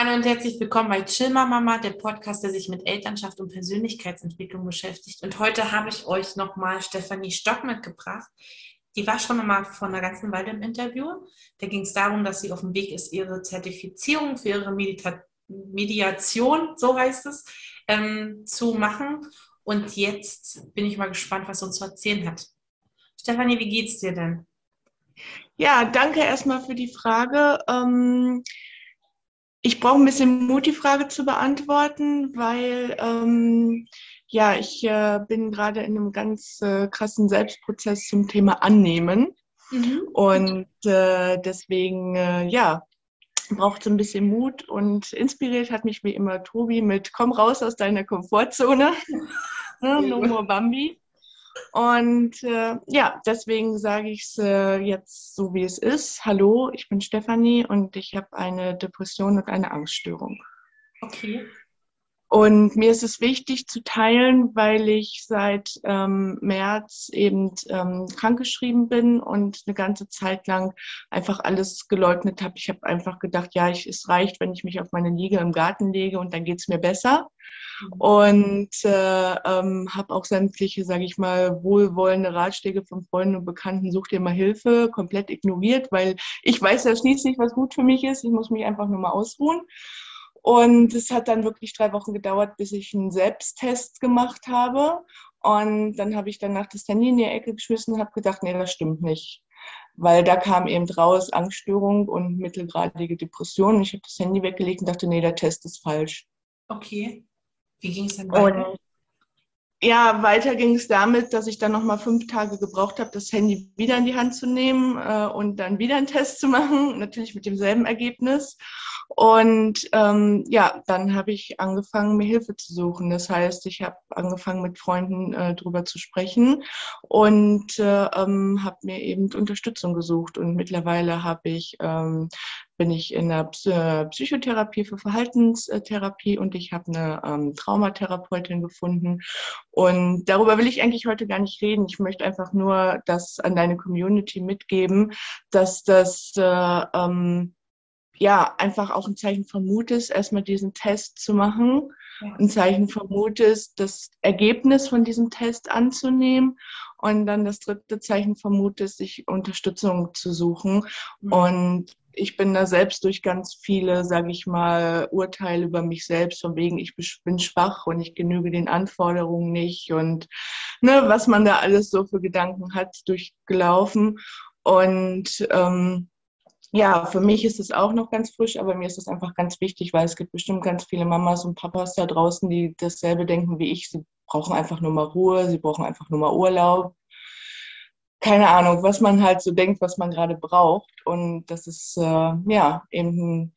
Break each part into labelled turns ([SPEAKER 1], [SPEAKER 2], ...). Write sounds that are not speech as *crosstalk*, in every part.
[SPEAKER 1] Hallo und herzlich willkommen bei Chillma Mama, der Podcast, der sich mit Elternschaft und Persönlichkeitsentwicklung beschäftigt. Und heute habe ich euch nochmal Stefanie Stock mitgebracht. Die war schon mal vor einer ganzen Weile im Interview. Da ging es darum, dass sie auf dem Weg ist, ihre Zertifizierung für ihre Medita Mediation, so heißt es, ähm, zu machen. Und jetzt bin ich mal gespannt, was sie uns zu erzählen hat. Stefanie, wie geht's dir denn?
[SPEAKER 2] Ja, danke erstmal für die Frage. Ähm ich brauche ein bisschen Mut, die Frage zu beantworten, weil ähm, ja, ich äh, bin gerade in einem ganz äh, krassen Selbstprozess zum Thema Annehmen. Mhm. Und äh, deswegen, äh, ja, braucht es ein bisschen Mut und inspiriert hat mich wie immer Tobi mit Komm raus aus deiner Komfortzone. *laughs* no more Bambi. Und äh, ja, deswegen sage ich es äh, jetzt so, wie es ist. Hallo, ich bin Stefanie und ich habe eine Depression und eine Angststörung.
[SPEAKER 1] Okay.
[SPEAKER 2] Und mir ist es wichtig zu teilen, weil ich seit ähm, März eben ähm, krankgeschrieben bin und eine ganze Zeit lang einfach alles geleugnet habe. Ich habe einfach gedacht, ja, ich, es reicht, wenn ich mich auf meine Liege im Garten lege und dann geht's mir besser. Und äh, ähm, habe auch sämtliche, sage ich mal, wohlwollende Ratschläge von Freunden und Bekannten, such dir mal Hilfe, komplett ignoriert, weil ich weiß ja schließlich, was gut für mich ist. Ich muss mich einfach nur mal ausruhen. Und es hat dann wirklich drei Wochen gedauert, bis ich einen Selbsttest gemacht habe. Und dann habe ich danach das Handy in die Ecke geschmissen und habe gedacht, nee, das stimmt nicht. Weil da kam eben raus Angststörung und mittelgradige Depression. Ich habe das Handy weggelegt und dachte, nee, der Test ist falsch.
[SPEAKER 1] Okay. Wie ging es denn weiter? Und
[SPEAKER 2] ja, weiter ging es damit, dass ich dann nochmal fünf Tage gebraucht habe, das Handy wieder in die Hand zu nehmen äh, und dann wieder einen Test zu machen, *laughs* natürlich mit demselben Ergebnis. Und ähm, ja, dann habe ich angefangen, mir Hilfe zu suchen. Das heißt, ich habe angefangen, mit Freunden äh, drüber zu sprechen und äh, ähm, habe mir eben Unterstützung gesucht. Und mittlerweile habe ich ähm, bin ich in der Psychotherapie für Verhaltenstherapie und ich habe eine ähm, Traumatherapeutin gefunden. Und darüber will ich eigentlich heute gar nicht reden. Ich möchte einfach nur das an deine Community mitgeben, dass das äh, ähm, ja einfach auch ein Zeichen von Mut ist, erstmal diesen Test zu machen. Ja. Ein Zeichen von Mut ist, das Ergebnis von diesem Test anzunehmen. Und dann das dritte Zeichen von Mut ist, sich Unterstützung zu suchen. Mhm. Und ich bin da selbst durch ganz viele, sage ich mal, Urteile über mich selbst, von wegen, ich bin schwach und ich genüge den Anforderungen nicht und ne, was man da alles so für Gedanken hat, durchgelaufen. Und ähm, ja, für mich ist es auch noch ganz frisch, aber mir ist es einfach ganz wichtig, weil es gibt bestimmt ganz viele Mamas und Papas da draußen, die dasselbe denken wie ich. Sie brauchen einfach nur mal Ruhe, sie brauchen einfach nur mal Urlaub. Keine Ahnung, was man halt so denkt, was man gerade braucht. Und das ist äh, ja eben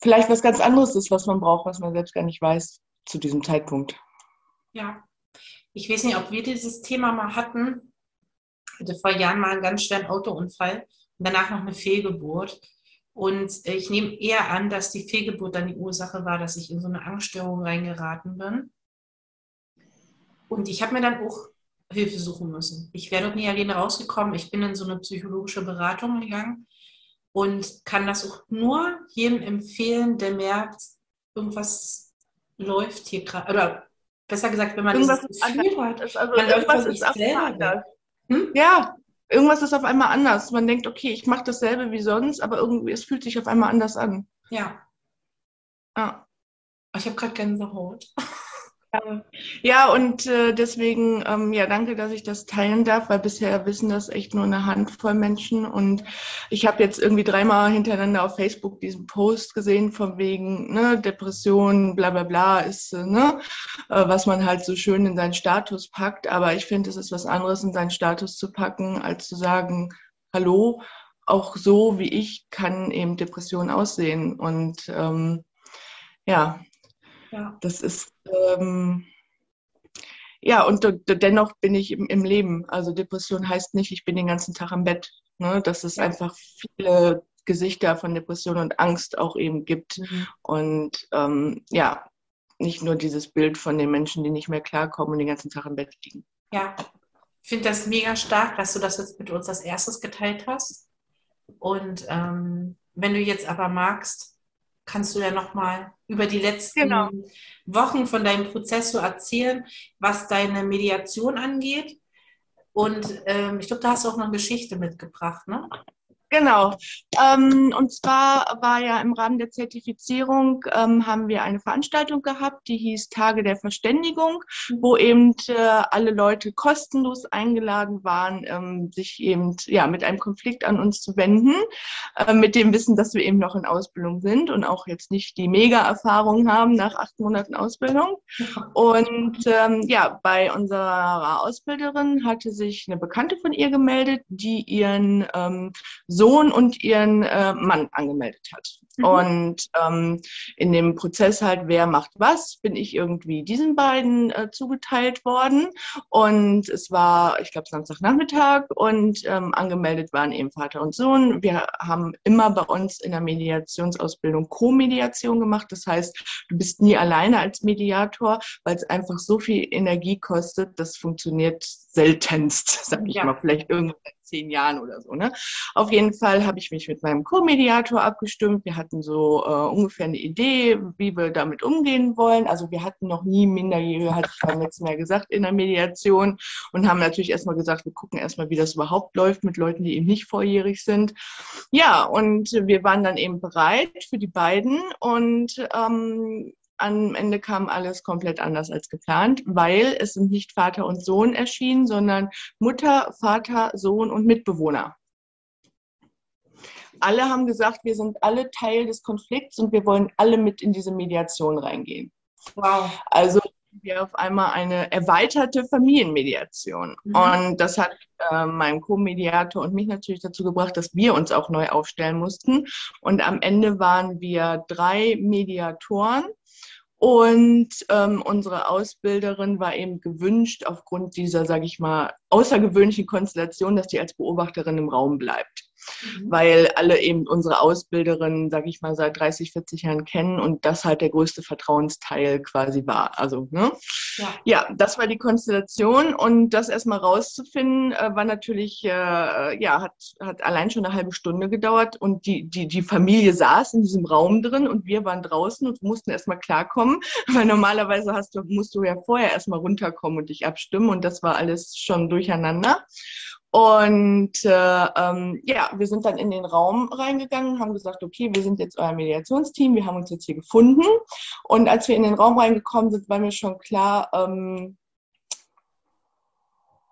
[SPEAKER 2] vielleicht was ganz anderes ist, was man braucht, was man selbst gar nicht weiß zu diesem Zeitpunkt.
[SPEAKER 1] Ja, ich weiß nicht, ob wir dieses Thema mal hatten. Ich hatte vor Jahren mal einen ganz schweren Autounfall danach noch eine Fehlgeburt. Und ich nehme eher an, dass die Fehlgeburt dann die Ursache war, dass ich in so eine Angststörung reingeraten bin. Und ich habe mir dann auch Hilfe suchen müssen. Ich wäre dort nie alleine rausgekommen. Ich bin in so eine psychologische Beratung gegangen und kann das auch nur jedem empfehlen, der merkt, irgendwas läuft hier gerade. Oder besser gesagt, wenn man
[SPEAKER 2] irgendwas
[SPEAKER 1] dieses
[SPEAKER 2] Gefühl hat, ist also man läuft von sich selber. Hm? Ja, irgendwas ist auf einmal anders. Man denkt, okay, ich mache dasselbe wie sonst, aber irgendwie, es fühlt sich auf einmal anders an.
[SPEAKER 1] Ja. Ja. Ich habe gerade Gänsehaut. *laughs*
[SPEAKER 2] Ja, und äh, deswegen, ähm, ja, danke, dass ich das teilen darf, weil bisher wissen das echt nur eine Handvoll Menschen. Und ich habe jetzt irgendwie dreimal hintereinander auf Facebook diesen Post gesehen, von wegen, ne, Depression, bla bla bla, ist, äh, ne, äh, was man halt so schön in seinen Status packt. Aber ich finde, es ist was anderes, in seinen Status zu packen, als zu sagen, hallo, auch so wie ich kann eben Depression aussehen. Und ähm, ja, ja. Das ist, ähm, ja, und dennoch bin ich im, im, Leben. Also Depression heißt nicht, ich bin den ganzen Tag im Bett. Ne? Dass es ja. einfach viele Gesichter von Depression und Angst auch eben gibt. Mhm. Und ähm, ja, nicht nur dieses Bild von den Menschen, die nicht mehr klarkommen und den ganzen Tag im Bett liegen.
[SPEAKER 1] Ja, ich finde das mega stark, dass du das jetzt mit uns als erstes geteilt hast. Und ähm, wenn du jetzt aber magst, kannst du ja nochmal über die letzten
[SPEAKER 2] Genau.
[SPEAKER 1] Wochen von deinem Prozess so erzählen, was deine Mediation angeht. Und ähm, ich glaube, da hast du auch noch eine Geschichte mitgebracht, ne?
[SPEAKER 2] Genau. Ähm, und zwar war ja im Rahmen der Zertifizierung, ähm, haben wir eine Veranstaltung gehabt, die hieß Tage der Verständigung, wo eben äh, alle Leute kostenlos eingeladen waren, ähm, sich eben ja mit einem Konflikt an uns zu wenden, äh, mit dem Wissen, dass wir eben noch in Ausbildung sind und auch jetzt nicht die Mega-Erfahrung haben nach acht Monaten Ausbildung. Und ähm, ja, bei unserer Ausbilderin hatte sich eine Bekannte von ihr gemeldet, die ihren ähm, Sohn und ihren äh, Mann angemeldet hat. Mhm. Und ähm, in dem Prozess halt, wer macht was, bin ich irgendwie diesen beiden äh, zugeteilt worden. Und es war, ich glaube, Samstagnachmittag und ähm, angemeldet waren eben Vater und Sohn. Wir haben immer bei uns in der Mediationsausbildung Co-Mediation gemacht. Das heißt, du bist nie alleine als Mediator, weil es einfach so viel Energie kostet. Das funktioniert seltenst, *laughs* sag ich ja. mal, vielleicht irgendwann zehn Jahren oder so. Ne? Auf jeden Fall habe ich mich mit meinem Co-Mediator abgestimmt. Wir hatten so äh, ungefähr eine Idee, wie wir damit umgehen wollen. Also wir hatten noch nie Minderjährige, hatte ich beim letzten Mal gesagt, in der Mediation und haben natürlich erstmal gesagt, wir gucken erstmal, wie das überhaupt läuft mit Leuten, die eben nicht volljährig sind. Ja, und wir waren dann eben bereit für die beiden und ähm, am Ende kam alles komplett anders als geplant, weil es sind nicht Vater und Sohn erschienen, sondern Mutter, Vater, Sohn und Mitbewohner. Alle haben gesagt, wir sind alle Teil des Konflikts und wir wollen alle mit in diese Mediation reingehen. Wow. Also wir auf einmal eine erweiterte Familienmediation. Mhm. Und das hat äh, meinem Co-Mediator und mich natürlich dazu gebracht, dass wir uns auch neu aufstellen mussten. Und am Ende waren wir drei Mediatoren und ähm, unsere Ausbilderin war eben gewünscht, aufgrund dieser, sage ich mal, außergewöhnlichen Konstellation, dass die als Beobachterin im Raum bleibt mhm. weil alle eben unsere Ausbilderinnen, sage ich mal, seit 30, 40 Jahren kennen und das halt der größte Vertrauensteil quasi war. Also, ne? Ja, ja das war die Konstellation und das erstmal rauszufinden, äh, war natürlich, äh, ja, hat, hat allein schon eine halbe Stunde gedauert und die, die, die Familie saß in diesem Raum drin und wir waren draußen und mussten erstmal klarkommen, *laughs* weil normalerweise hast du, musst du ja vorher erstmal runterkommen und dich abstimmen und das war alles schon durcheinander. Und äh, ähm, ja, wir sind dann in den Raum reingegangen, haben gesagt, okay, wir sind jetzt euer Mediationsteam, wir haben uns jetzt hier gefunden. Und als wir in den Raum reingekommen sind, war mir schon klar, ähm,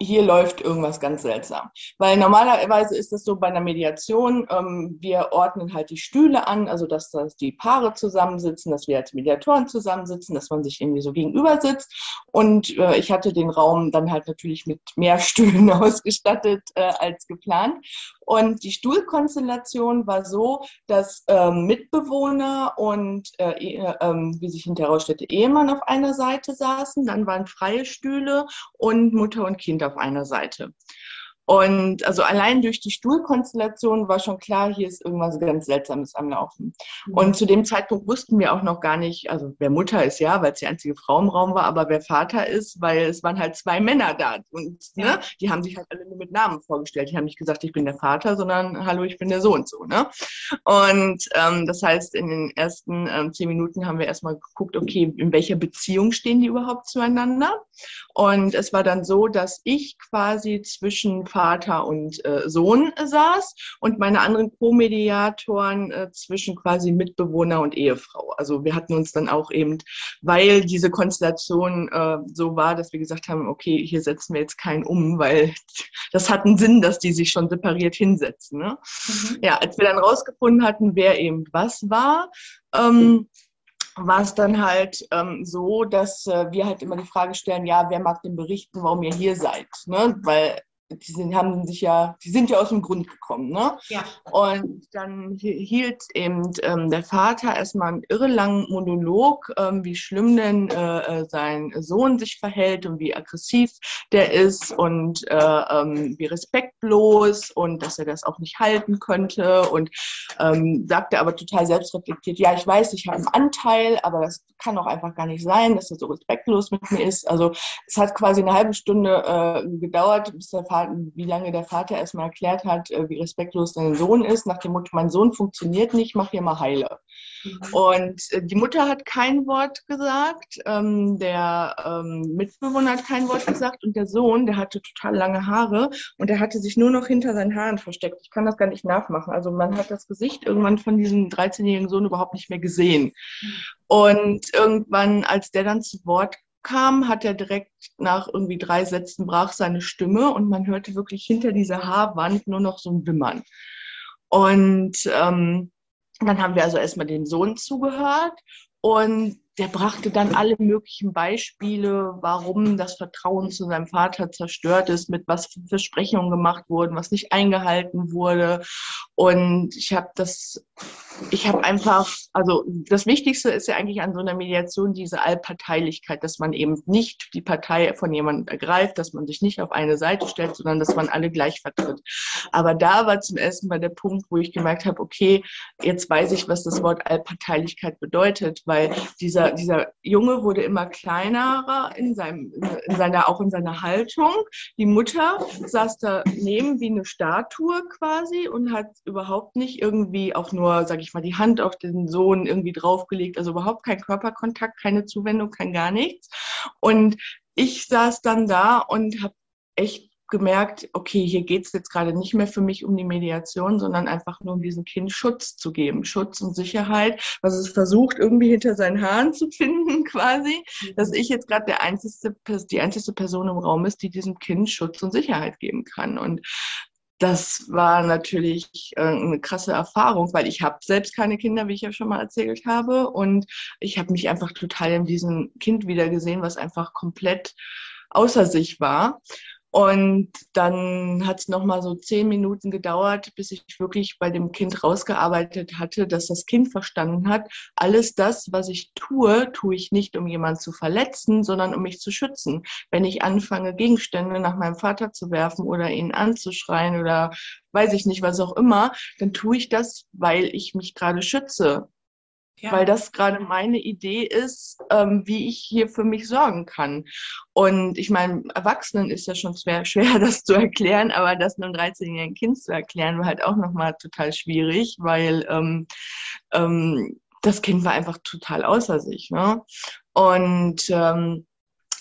[SPEAKER 2] hier läuft irgendwas ganz seltsam. Weil normalerweise ist es so bei einer Mediation, ähm, wir ordnen halt die Stühle an, also dass, dass die Paare zusammensitzen, dass wir als Mediatoren zusammensitzen, dass man sich irgendwie so gegenüber sitzt. Und äh, ich hatte den Raum dann halt natürlich mit mehr *laughs* Stühlen ausgestattet äh, als geplant. Und die Stuhlkonstellation war so, dass ähm, Mitbewohner und, äh, äh, wie sich hinterher herausstellte, Ehemann auf einer Seite saßen. Dann waren freie Stühle und Mutter und Kind auf einer Seite. Und also allein durch die Stuhlkonstellation war schon klar, hier ist irgendwas ganz Seltsames am Laufen. Mhm. Und zu dem Zeitpunkt wussten wir auch noch gar nicht, also wer Mutter ist, ja, weil es die einzige Frau im Raum war, aber wer Vater ist, weil es waren halt zwei Männer da. Und ne, ne, die haben sich halt alle nur mit Namen vorgestellt. Die haben nicht gesagt, ich bin der Vater, sondern hallo, ich bin der Sohn so. Ne? Und ähm, das heißt, in den ersten ähm, zehn Minuten haben wir erstmal geguckt, okay, in welcher Beziehung stehen die überhaupt zueinander? Und es war dann so, dass ich quasi zwischen Vater und äh, Sohn saß und meine anderen Co-Mediatoren äh, zwischen quasi Mitbewohner und Ehefrau. Also wir hatten uns dann auch eben, weil diese Konstellation äh, so war, dass wir gesagt haben, okay, hier setzen wir jetzt keinen um, weil *laughs* das hat einen Sinn, dass die sich schon separiert hinsetzen. Ne? Mhm. Ja, als wir dann rausgefunden hatten, wer eben was war, ähm, war es dann halt ähm, so, dass äh, wir halt immer die Frage stellen, ja, wer mag denn berichten, warum ihr hier seid? Ne? Weil die sind, haben sich ja, die sind ja aus dem Grund gekommen, ne? Ja. Und dann hielt eben ähm, der Vater erstmal einen irrelangen Monolog, ähm, wie schlimm denn äh, äh, sein Sohn sich verhält und wie aggressiv der ist und äh, ähm, wie respektlos und dass er das auch nicht halten könnte und ähm, sagte aber total selbstreflektiert, ja, ich weiß, ich habe einen Anteil, aber das kann doch einfach gar nicht sein, dass er so respektlos mit mir ist. Also es hat quasi eine halbe Stunde äh, gedauert, bis der Vater, wie lange der Vater erstmal erklärt hat, äh, wie respektlos sein Sohn ist, nach dem Motto, mein Sohn funktioniert nicht, mach hier mal heile. Mhm. Und äh, die Mutter hat kein Wort gesagt, ähm, der ähm, Mitbewohner hat kein Wort gesagt und der Sohn, der hatte total lange Haare und der hatte sich nur noch hinter seinen Haaren versteckt. Ich kann das gar nicht nachmachen. Also man hat das Gesicht irgendwann von diesem 13-jährigen Sohn überhaupt nicht mehr gesehen. Mhm. Und irgendwann, als der dann zu Wort kam, hat er direkt nach irgendwie drei Sätzen brach seine Stimme und man hörte wirklich hinter dieser Haarwand nur noch so ein Wimmern. Und ähm, dann haben wir also erstmal dem Sohn zugehört und der brachte dann alle möglichen Beispiele, warum das Vertrauen zu seinem Vater zerstört ist, mit was für Versprechungen gemacht wurden, was nicht eingehalten wurde. Und ich habe das, ich habe einfach, also das Wichtigste ist ja eigentlich an so einer Mediation diese Allparteilichkeit, dass man eben nicht die Partei von jemandem ergreift, dass man sich nicht auf eine Seite stellt, sondern dass man alle gleich vertritt. Aber da war zum ersten Mal der Punkt, wo ich gemerkt habe, okay, jetzt weiß ich, was das Wort Allparteilichkeit bedeutet, weil dieser dieser, Junge wurde immer kleiner in, seinem, in seiner, auch in seiner Haltung. Die Mutter saß daneben wie eine Statue quasi und hat überhaupt nicht irgendwie auch nur, sag ich mal, die Hand auf den Sohn irgendwie draufgelegt. Also überhaupt kein Körperkontakt, keine Zuwendung, kein gar nichts. Und ich saß dann da und habe echt gemerkt, okay, hier geht es jetzt gerade nicht mehr für mich um die Mediation, sondern einfach nur um diesem Kind Schutz zu geben, Schutz und Sicherheit, was es versucht, irgendwie hinter seinen Haaren zu finden, *laughs* quasi, dass ich jetzt gerade der einzige, die einzige Person im Raum ist, die diesem Kind Schutz und Sicherheit geben kann. Und das war natürlich äh, eine krasse Erfahrung, weil ich habe selbst keine Kinder, wie ich ja schon mal erzählt habe. Und ich habe mich einfach total in diesem Kind wiedergesehen, was einfach komplett außer sich war. Und dann hat es nochmal so zehn Minuten gedauert, bis ich wirklich bei dem Kind rausgearbeitet hatte, dass das Kind verstanden hat, alles das, was ich tue, tue ich nicht, um jemanden zu verletzen, sondern um mich zu schützen. Wenn ich anfange, Gegenstände nach meinem Vater zu werfen oder ihn anzuschreien oder weiß ich nicht, was auch immer, dann tue ich das, weil ich mich gerade schütze. Ja. Weil das gerade meine Idee ist, ähm, wie ich hier für mich sorgen kann. Und ich meine, Erwachsenen ist ja schon schwer, *laughs* schwer das zu erklären, aber das einem 13-jährigen Kind zu erklären, war halt auch nochmal total schwierig, weil ähm, ähm, das Kind war einfach total außer sich. Ne? Und ähm,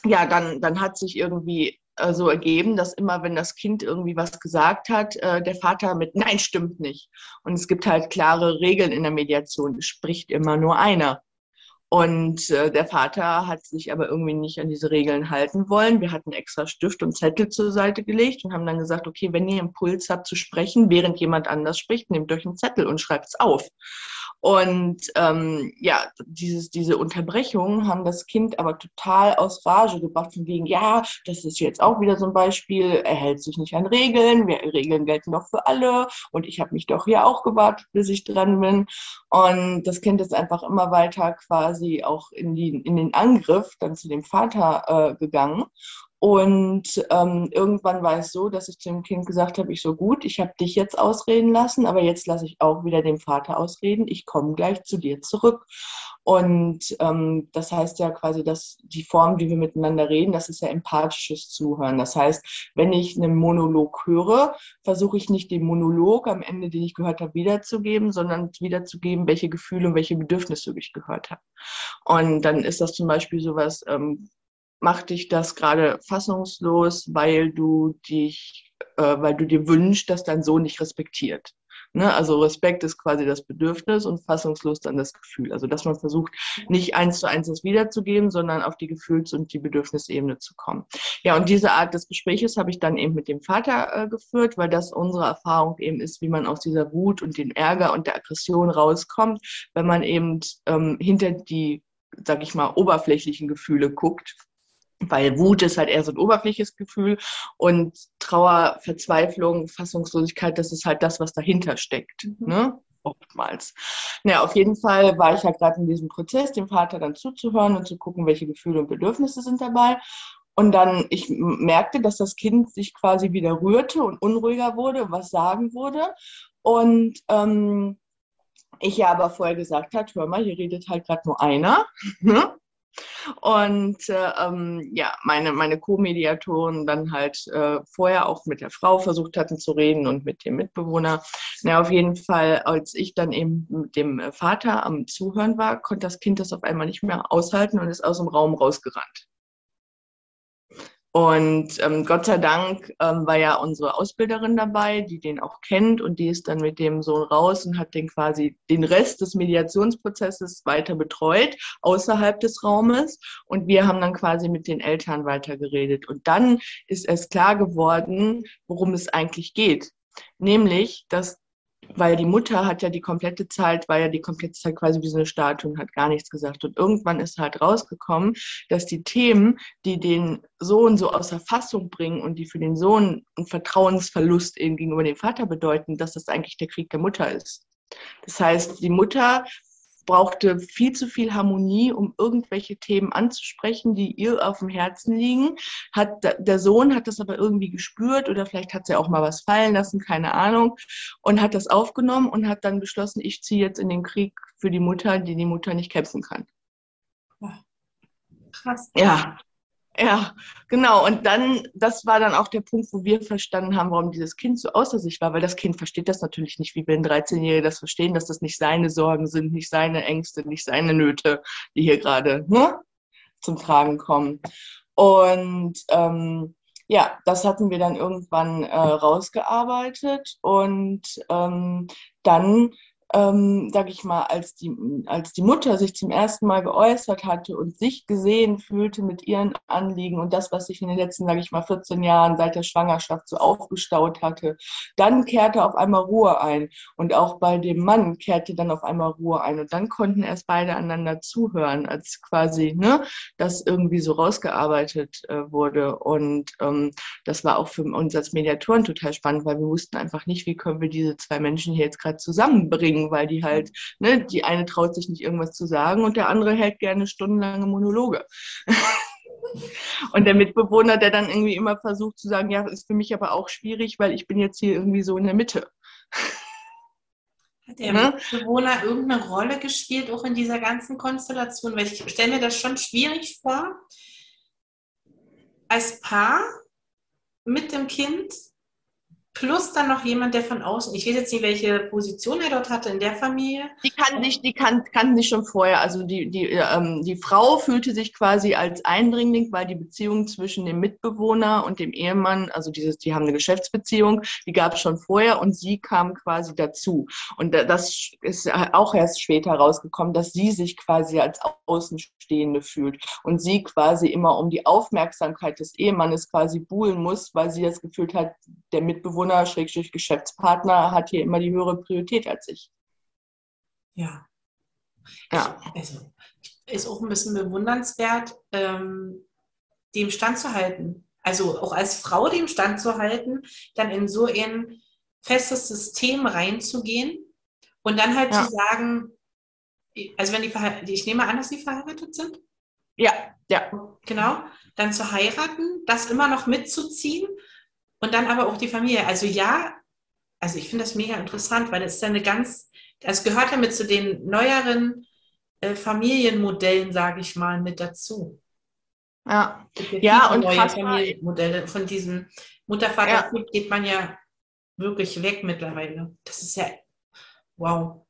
[SPEAKER 2] ja, dann, dann hat sich irgendwie äh, so ergeben, dass immer, wenn das Kind irgendwie was gesagt hat, äh, der Vater mit *laughs* Nein stimmt nicht. Und es gibt halt klare Regeln in der Mediation. Es spricht immer nur einer. Und äh, der Vater hat sich aber irgendwie nicht an diese Regeln halten wollen. Wir hatten extra Stift und Zettel zur Seite gelegt und haben dann gesagt, okay, wenn ihr Impuls habt zu sprechen, während jemand anders spricht, nehmt euch einen Zettel und schreibt es auf. Und ähm, ja, dieses, diese Unterbrechungen haben das Kind aber total aus Rage gebracht, von wegen, ja, das ist jetzt auch wieder so ein Beispiel, er hält sich nicht an Regeln, wir, Regeln gelten doch für alle und ich habe mich doch hier auch gewartet, bis ich dran bin. Und das Kind ist einfach immer weiter quasi auch in, die, in den Angriff dann zu dem Vater äh, gegangen. Und ähm, irgendwann war es so, dass ich dem Kind gesagt habe, ich so gut, ich habe dich jetzt ausreden lassen, aber jetzt lasse ich auch wieder den Vater ausreden. Ich komme gleich zu dir zurück. Und ähm, das heißt ja quasi, dass die Form, wie wir miteinander reden, das ist ja empathisches Zuhören. Das heißt, wenn ich einen Monolog höre, versuche ich nicht den Monolog am Ende, den ich gehört habe, wiederzugeben, sondern wiederzugeben, welche Gefühle und welche Bedürfnisse ich gehört habe. Und dann ist das zum Beispiel sowas, ähm, macht dich das gerade fassungslos, weil du dich, äh, weil du dir wünschst, dass dein Sohn dich respektiert. Ne? Also Respekt ist quasi das Bedürfnis und fassungslos dann das Gefühl. Also dass man versucht, nicht eins zu eins das wiederzugeben, sondern auf die Gefühls- und die Bedürfnisebene zu kommen. Ja, und diese Art des Gespräches habe ich dann eben mit dem Vater äh, geführt, weil das unsere Erfahrung eben ist, wie man aus dieser Wut und den Ärger und der Aggression rauskommt, wenn man eben ähm, hinter die sag ich mal, oberflächlichen Gefühle guckt, weil Wut ist halt eher so ein oberflächliches Gefühl und Trauer, Verzweiflung, Fassungslosigkeit, das ist halt das, was dahinter steckt. Mhm. Ne? Oftmals. Naja, auf jeden Fall war ich halt gerade in diesem Prozess, dem Vater dann zuzuhören und zu gucken, welche Gefühle und Bedürfnisse sind dabei. Und dann, ich merkte, dass das Kind sich quasi wieder rührte und unruhiger wurde, was sagen wurde. Und ähm, ich ja aber vorher gesagt hat, hör mal, hier redet halt gerade nur einer. *laughs* Ne? Und äh, ähm, ja, meine, meine Co-Mediatoren dann halt äh, vorher auch mit der Frau versucht hatten zu reden und mit dem Mitbewohner. Na, auf jeden Fall, als ich dann eben mit dem Vater am Zuhören war, konnte das Kind das auf einmal nicht mehr aushalten und ist aus dem Raum rausgerannt. Und ähm, Gott sei Dank ähm, war ja unsere Ausbilderin dabei, die den auch kennt und die ist dann mit dem Sohn raus und hat den quasi den Rest des Mediationsprozesses weiter betreut, außerhalb des Raumes. Und wir haben dann quasi mit den Eltern weitergeredet. Und dann ist es klar geworden, worum es eigentlich geht. Nämlich, dass weil die Mutter hat ja die komplette Zeit, war ja die komplette Zeit quasi wie so eine Statue und hat gar nichts gesagt. Und irgendwann ist halt rausgekommen, dass die Themen, die den Sohn so außer Fassung bringen und die für den Sohn einen Vertrauensverlust eben gegenüber dem Vater bedeuten, dass das eigentlich der Krieg der Mutter ist. Das heißt, die Mutter brauchte viel zu viel Harmonie, um irgendwelche Themen anzusprechen, die ihr auf dem Herzen liegen. Hat, der Sohn hat das aber irgendwie gespürt oder vielleicht hat sie auch mal was fallen lassen, keine Ahnung, und hat das aufgenommen und hat dann beschlossen, ich ziehe jetzt in den Krieg für die Mutter, die die Mutter nicht kämpfen kann. Krass. Ja, ja, genau. Und dann, das war dann auch der Punkt, wo wir verstanden haben, warum dieses Kind so außer sich war, weil das Kind versteht das natürlich nicht, wie wir ein 13-Jährige das verstehen, dass das nicht seine Sorgen sind, nicht seine Ängste, nicht seine Nöte, die hier gerade ne, zum Tragen kommen. Und ähm, ja, das hatten wir dann irgendwann äh, rausgearbeitet und ähm, dann ähm, sag ich mal, als die, als die Mutter sich zum ersten Mal geäußert hatte und sich gesehen fühlte mit ihren Anliegen und das, was sich in den letzten, sage ich mal, 14 Jahren seit der Schwangerschaft so aufgestaut hatte, dann kehrte auf einmal Ruhe ein. Und auch bei dem Mann kehrte dann auf einmal Ruhe ein. Und dann konnten erst beide einander zuhören, als quasi ne, das irgendwie so rausgearbeitet äh, wurde. Und ähm, das war auch für uns als Mediatoren total spannend, weil wir wussten einfach nicht, wie können wir diese zwei Menschen hier jetzt gerade zusammenbringen bringen, weil die halt, ne, die eine traut sich nicht irgendwas zu sagen und der andere hält gerne stundenlange Monologe. *laughs* und der Mitbewohner, der dann irgendwie immer versucht zu sagen, ja, ist für mich aber auch schwierig, weil ich bin jetzt hier irgendwie so in der Mitte.
[SPEAKER 1] Hat der ne? Mitbewohner irgendeine Rolle gespielt, auch in dieser ganzen Konstellation? Weil ich stelle mir das schon schwierig vor, als Paar mit dem Kind plus dann noch jemand, der von außen, ich weiß jetzt nicht, welche Position er dort hatte in der Familie.
[SPEAKER 2] Die kannten sich, die kan kannten sich schon vorher. Also die, die, ähm, die Frau fühlte sich quasi als Eindringling, weil die Beziehung zwischen dem Mitbewohner und dem Ehemann, also dieses, die haben eine Geschäftsbeziehung, die gab es schon vorher und sie kam quasi dazu. Und das ist auch erst später rausgekommen, dass sie sich quasi als Außenstehende fühlt und sie quasi immer um die Aufmerksamkeit des Ehemannes quasi buhlen muss, weil sie das Gefühl hat, der Mitbewohner Schrägstrich Geschäftspartner hat hier immer die höhere Priorität als ich.
[SPEAKER 1] Ja. Ja. Also, ist auch ein bisschen bewundernswert, ähm, dem standzuhalten. Also auch als Frau dem standzuhalten, dann in so ein festes System reinzugehen und dann halt ja. zu sagen, also wenn die ich nehme an, dass sie verheiratet sind.
[SPEAKER 2] Ja, ja.
[SPEAKER 1] Genau. Dann zu heiraten, das immer noch mitzuziehen und dann aber auch die Familie. Also ja, also ich finde das mega interessant, weil es ist ja eine ganz, es gehört ja mit zu den neueren äh, Familienmodellen, sage ich mal, mit dazu.
[SPEAKER 2] Ja, ja und
[SPEAKER 1] neue Familienmodelle von diesem Mutter-Vater ja. geht man ja wirklich weg mittlerweile. Das ist ja wow.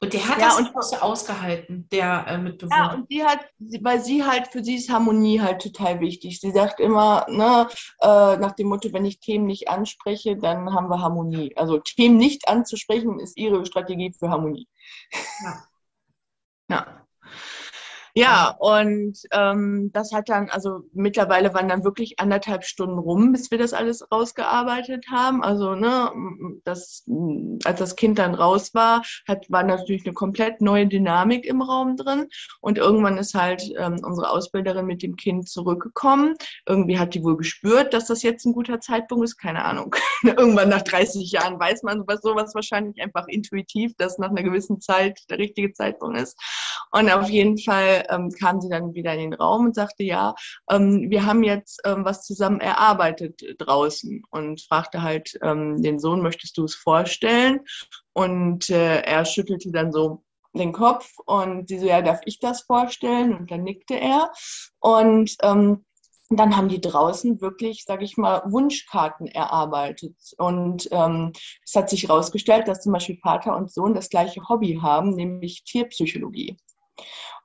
[SPEAKER 1] Und der hat ja, das und, auch so ausgehalten, der äh, Mitbewohner.
[SPEAKER 2] Ja, und sie hat, weil sie halt, für sie ist Harmonie halt total wichtig. Sie sagt immer, ne, äh, nach dem Motto, wenn ich Themen nicht anspreche, dann haben wir Harmonie. Also Themen nicht anzusprechen, ist ihre Strategie für Harmonie. Ja. ja. Ja, und ähm, das hat dann, also mittlerweile waren dann wirklich anderthalb Stunden rum, bis wir das alles rausgearbeitet haben. Also, ne, das, als das Kind dann raus war, hat, war natürlich eine komplett neue Dynamik im Raum drin. Und irgendwann ist halt ähm, unsere Ausbilderin mit dem Kind zurückgekommen. Irgendwie hat die wohl gespürt, dass das jetzt ein guter Zeitpunkt ist. Keine Ahnung. *laughs* irgendwann nach 30 Jahren weiß man sowas, sowas wahrscheinlich einfach intuitiv, dass nach einer gewissen Zeit der richtige Zeitpunkt ist. Und auf jeden Fall ähm, kam sie dann wieder in den Raum und sagte, ja, ähm, wir haben jetzt ähm, was zusammen erarbeitet draußen und fragte halt ähm, den Sohn, möchtest du es vorstellen? Und äh, er schüttelte dann so den Kopf und sie so, ja, darf ich das vorstellen? Und dann nickte er. Und ähm, dann haben die draußen wirklich, sage ich mal, Wunschkarten erarbeitet. Und ähm, es hat sich herausgestellt, dass zum Beispiel Vater und Sohn das gleiche Hobby haben, nämlich Tierpsychologie.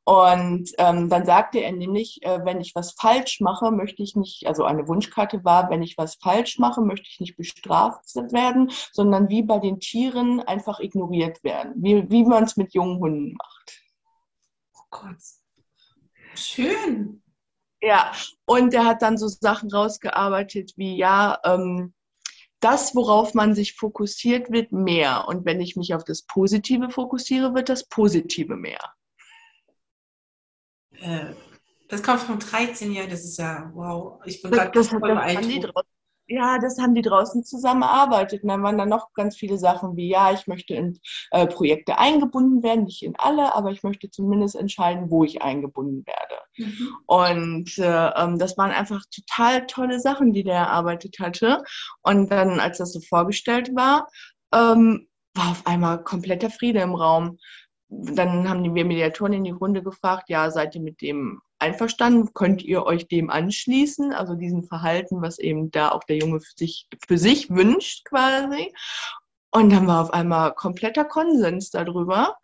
[SPEAKER 2] Und ähm, dann sagte er nämlich, äh, wenn ich was falsch mache, möchte ich nicht, also eine Wunschkarte war, wenn ich was falsch mache, möchte ich nicht bestraft werden, sondern wie bei den Tieren einfach ignoriert werden, wie, wie man es mit jungen Hunden macht.
[SPEAKER 1] Oh Gott. Schön.
[SPEAKER 2] Ja, und er hat dann so Sachen rausgearbeitet wie, ja, ähm, das, worauf man sich fokussiert, wird mehr. Und wenn ich mich auf das Positive fokussiere, wird das Positive mehr.
[SPEAKER 1] Äh, das kommt vom 13 Jahr, das ist ja wow. Ich bin gerade voll
[SPEAKER 2] beeindruckt. Ja, das haben die draußen zusammengearbeitet. Und dann waren da noch ganz viele Sachen wie, ja, ich möchte in äh, Projekte eingebunden werden, nicht in alle, aber ich möchte zumindest entscheiden, wo ich eingebunden werde. Mhm. Und äh, ähm, das waren einfach total tolle Sachen, die der erarbeitet hatte. Und dann, als das so vorgestellt war, ähm, war auf einmal kompletter Friede im Raum dann haben wir Mediatoren in die Runde gefragt, ja, seid ihr mit dem einverstanden? Könnt ihr euch dem anschließen? Also diesem Verhalten, was eben da auch der Junge für sich, für sich wünscht quasi. Und dann war auf einmal kompletter Konsens darüber.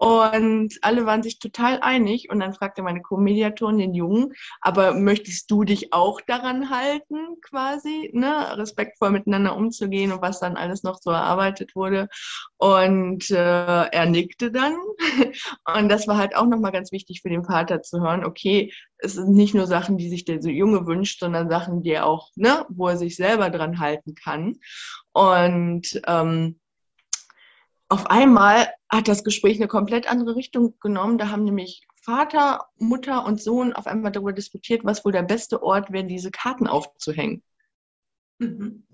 [SPEAKER 2] Und alle waren sich total einig. Und dann fragte meine Co-Mediatorin den Jungen, aber möchtest du dich auch daran halten, quasi, ne, respektvoll miteinander umzugehen und was dann alles noch so erarbeitet wurde? Und äh, er nickte dann. *laughs* Und das war halt auch nochmal ganz wichtig für den Vater zu hören, okay, es sind nicht nur Sachen, die sich der Junge wünscht, sondern Sachen, die er auch, ne, wo er sich selber dran halten kann. Und ähm, auf einmal hat das Gespräch eine komplett andere Richtung genommen. Da haben nämlich Vater, Mutter und Sohn auf einmal darüber diskutiert, was wohl der beste Ort wäre, diese Karten aufzuhängen. Mhm.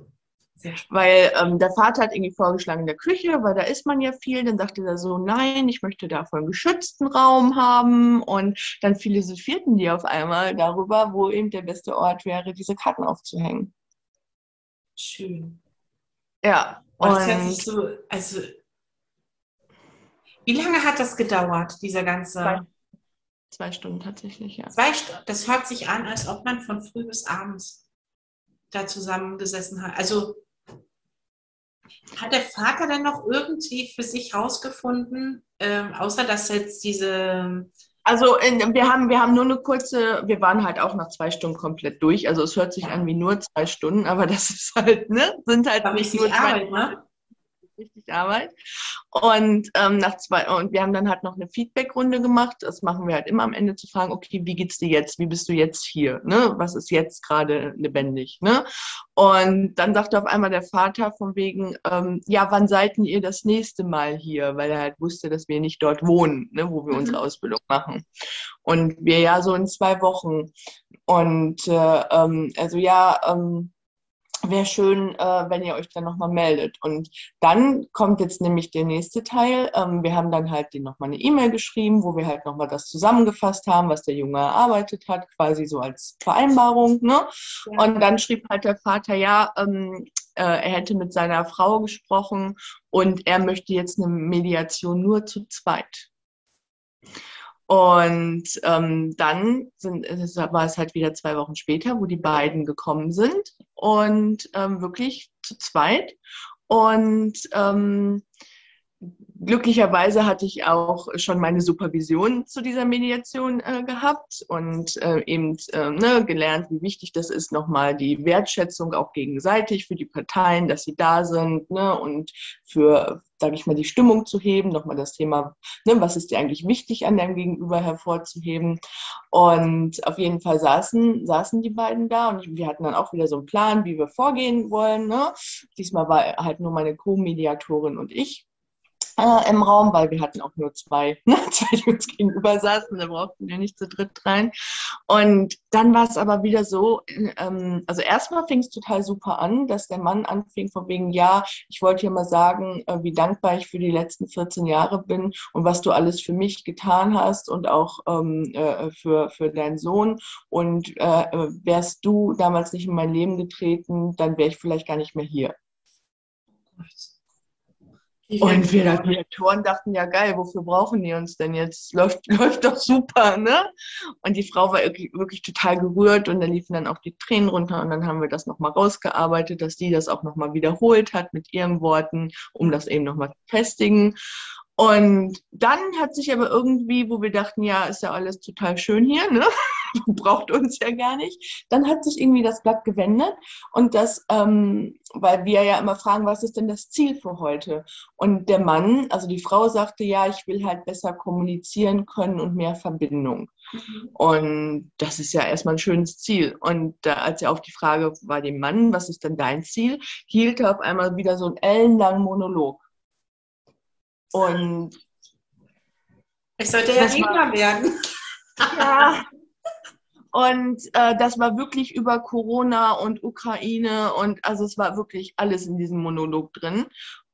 [SPEAKER 2] Weil ähm, der Vater hat irgendwie vorgeschlagen in der Küche, weil da ist man ja viel. Dann sagte der so, nein, ich möchte davon einen geschützten Raum haben. Und dann philosophierten die auf einmal darüber, wo eben der beste Ort wäre, diese Karten aufzuhängen.
[SPEAKER 1] Schön.
[SPEAKER 2] Ja.
[SPEAKER 1] Und, und das hört sich so, also wie lange hat das gedauert, dieser ganze?
[SPEAKER 2] Zwei, zwei Stunden tatsächlich, ja.
[SPEAKER 1] Zwei Stunden. Das hört sich an, als ob man von früh bis abends da zusammengesessen hat. Also hat der Vater dann noch irgendwie für sich herausgefunden, ähm, außer dass jetzt diese.
[SPEAKER 2] Also in, wir, haben, wir haben nur eine kurze, wir waren halt auch nach zwei Stunden komplett durch. Also es hört sich an wie nur zwei Stunden, aber das ist halt, ne? Sind halt nicht nur zwei Arbeit, ne? Richtig Arbeit. Und ähm, nach zwei, und wir haben dann halt noch eine Feedback-Runde gemacht. Das machen wir halt immer am Ende zu fragen, okay, wie geht's dir jetzt? Wie bist du jetzt hier? Ne? Was ist jetzt gerade lebendig? Ne? Und dann sagte auf einmal der Vater von wegen, ähm, ja, wann seid ihr das nächste Mal hier? Weil er halt wusste, dass wir nicht dort wohnen, ne, wo wir mhm. unsere Ausbildung machen. Und wir ja so in zwei Wochen. Und äh, ähm, also ja, ähm, wäre schön, äh, wenn ihr euch dann nochmal meldet. Und dann kommt jetzt nämlich der nächste Teil. Ähm, wir haben dann halt nochmal eine E-Mail geschrieben, wo wir halt nochmal das zusammengefasst haben, was der Junge erarbeitet hat, quasi so als Vereinbarung. Ne? Ja. Und dann schrieb halt der Vater, ja, ähm, äh, er hätte mit seiner Frau gesprochen und er möchte jetzt eine Mediation nur zu zweit. Und ähm, dann sind, war es halt wieder zwei Wochen später, wo die beiden gekommen sind und ähm, wirklich zu zweit. Und ähm, glücklicherweise hatte ich auch schon meine Supervision zu dieser Mediation äh, gehabt und äh, eben äh, ne, gelernt, wie wichtig das ist, nochmal die Wertschätzung auch gegenseitig für die Parteien, dass sie da sind ne, und für, sage ich mal, die Stimmung zu heben, nochmal das Thema, ne, was ist dir eigentlich wichtig an deinem Gegenüber hervorzuheben. Und auf jeden Fall saßen, saßen die beiden da und wir hatten dann auch wieder so einen Plan, wie wir vorgehen wollen. Ne? Diesmal war halt nur meine Co-Mediatorin und ich äh, im Raum, weil wir hatten auch nur zwei, *laughs* ne, zwei, uns gegenüber saßen, da brauchten wir nicht zu dritt rein. Und dann war es aber wieder so, ähm, also erstmal fing es total super an, dass der Mann anfing von wegen, ja, ich wollte dir mal sagen, äh, wie dankbar ich für die letzten 14 Jahre bin und was du alles für mich getan hast und auch ähm, äh, für, für deinen Sohn. Und äh, äh wärst du damals nicht in mein Leben getreten, dann wäre ich vielleicht gar nicht mehr hier. Und wir Mediatoren dachten, ja geil, wofür brauchen die uns denn jetzt? *laughs* Läuft, läuft doch super, ne? Und die Frau war wirklich, wirklich total gerührt und dann liefen dann auch die Tränen runter und dann haben wir das nochmal rausgearbeitet, dass sie das auch nochmal wiederholt hat mit ihren Worten, um das eben nochmal zu festigen. Und dann hat sich aber irgendwie, wo wir dachten, ja, ist ja alles total schön hier, ne? *laughs* braucht uns ja gar nicht. Dann hat sich irgendwie das Blatt gewendet und das, ähm, weil wir ja immer fragen, was ist denn das Ziel für heute? Und der Mann, also die Frau sagte, ja, ich will halt besser kommunizieren können und mehr Verbindung. Mhm. Und das ist ja erstmal ein schönes Ziel. Und äh, als er auf die Frage war dem Mann, was ist denn dein Ziel, hielt er auf einmal wieder so einen ellenlangen Monolog. Und
[SPEAKER 1] ich sollte ja Redner werden. *laughs*
[SPEAKER 2] Ja. Und äh, das war wirklich über Corona und Ukraine und also es war wirklich alles in diesem Monolog drin.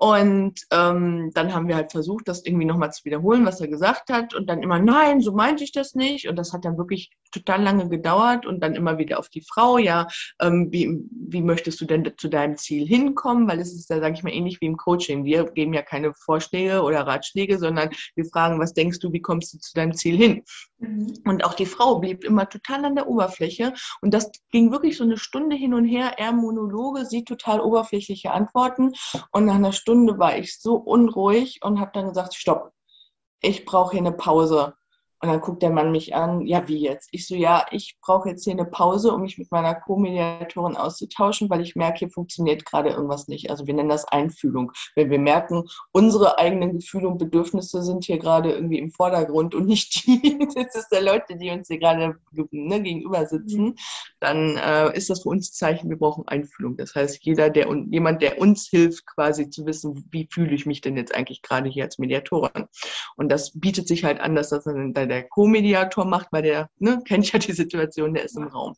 [SPEAKER 2] Und ähm, dann haben wir halt versucht, das irgendwie nochmal zu wiederholen, was er gesagt hat. Und dann immer, nein, so meinte ich das nicht. Und das hat dann wirklich total lange gedauert. Und dann immer wieder auf die Frau, ja, ähm, wie, wie möchtest du denn zu deinem Ziel hinkommen? Weil es ist ja, sage ich mal, ähnlich wie im Coaching. Wir geben ja keine Vorschläge oder Ratschläge, sondern wir fragen, was denkst du, wie kommst du zu deinem Ziel hin? Mhm. Und auch die Frau blieb immer total an der Oberfläche. Und das ging wirklich so eine Stunde hin und her. Er Monologe, sie total oberflächliche Antworten. Und nach einer Stunde Stunde war ich so unruhig und habe dann gesagt, stopp, ich brauche hier eine Pause. Und dann guckt der Mann mich an, ja, wie jetzt? Ich so, ja, ich brauche jetzt hier eine Pause, um mich mit meiner Co-Mediatorin auszutauschen, weil ich merke, hier funktioniert gerade irgendwas nicht. Also wir nennen das Einfühlung. Wenn wir merken, unsere eigenen Gefühle und Bedürfnisse sind hier gerade irgendwie im Vordergrund und nicht die *laughs* das ist der Leute, die uns hier gerade ne, gegenüber sitzen, mhm. dann äh, ist das für uns ein Zeichen, wir brauchen Einfühlung. Das heißt, jeder, der und jemand, der uns hilft, quasi zu wissen, wie fühle ich mich denn jetzt eigentlich gerade hier als Mediatorin. Und das bietet sich halt an, dass das dann der Co-Mediator macht, weil der ne, *laughs* kennt ja die Situation, der ist im Raum.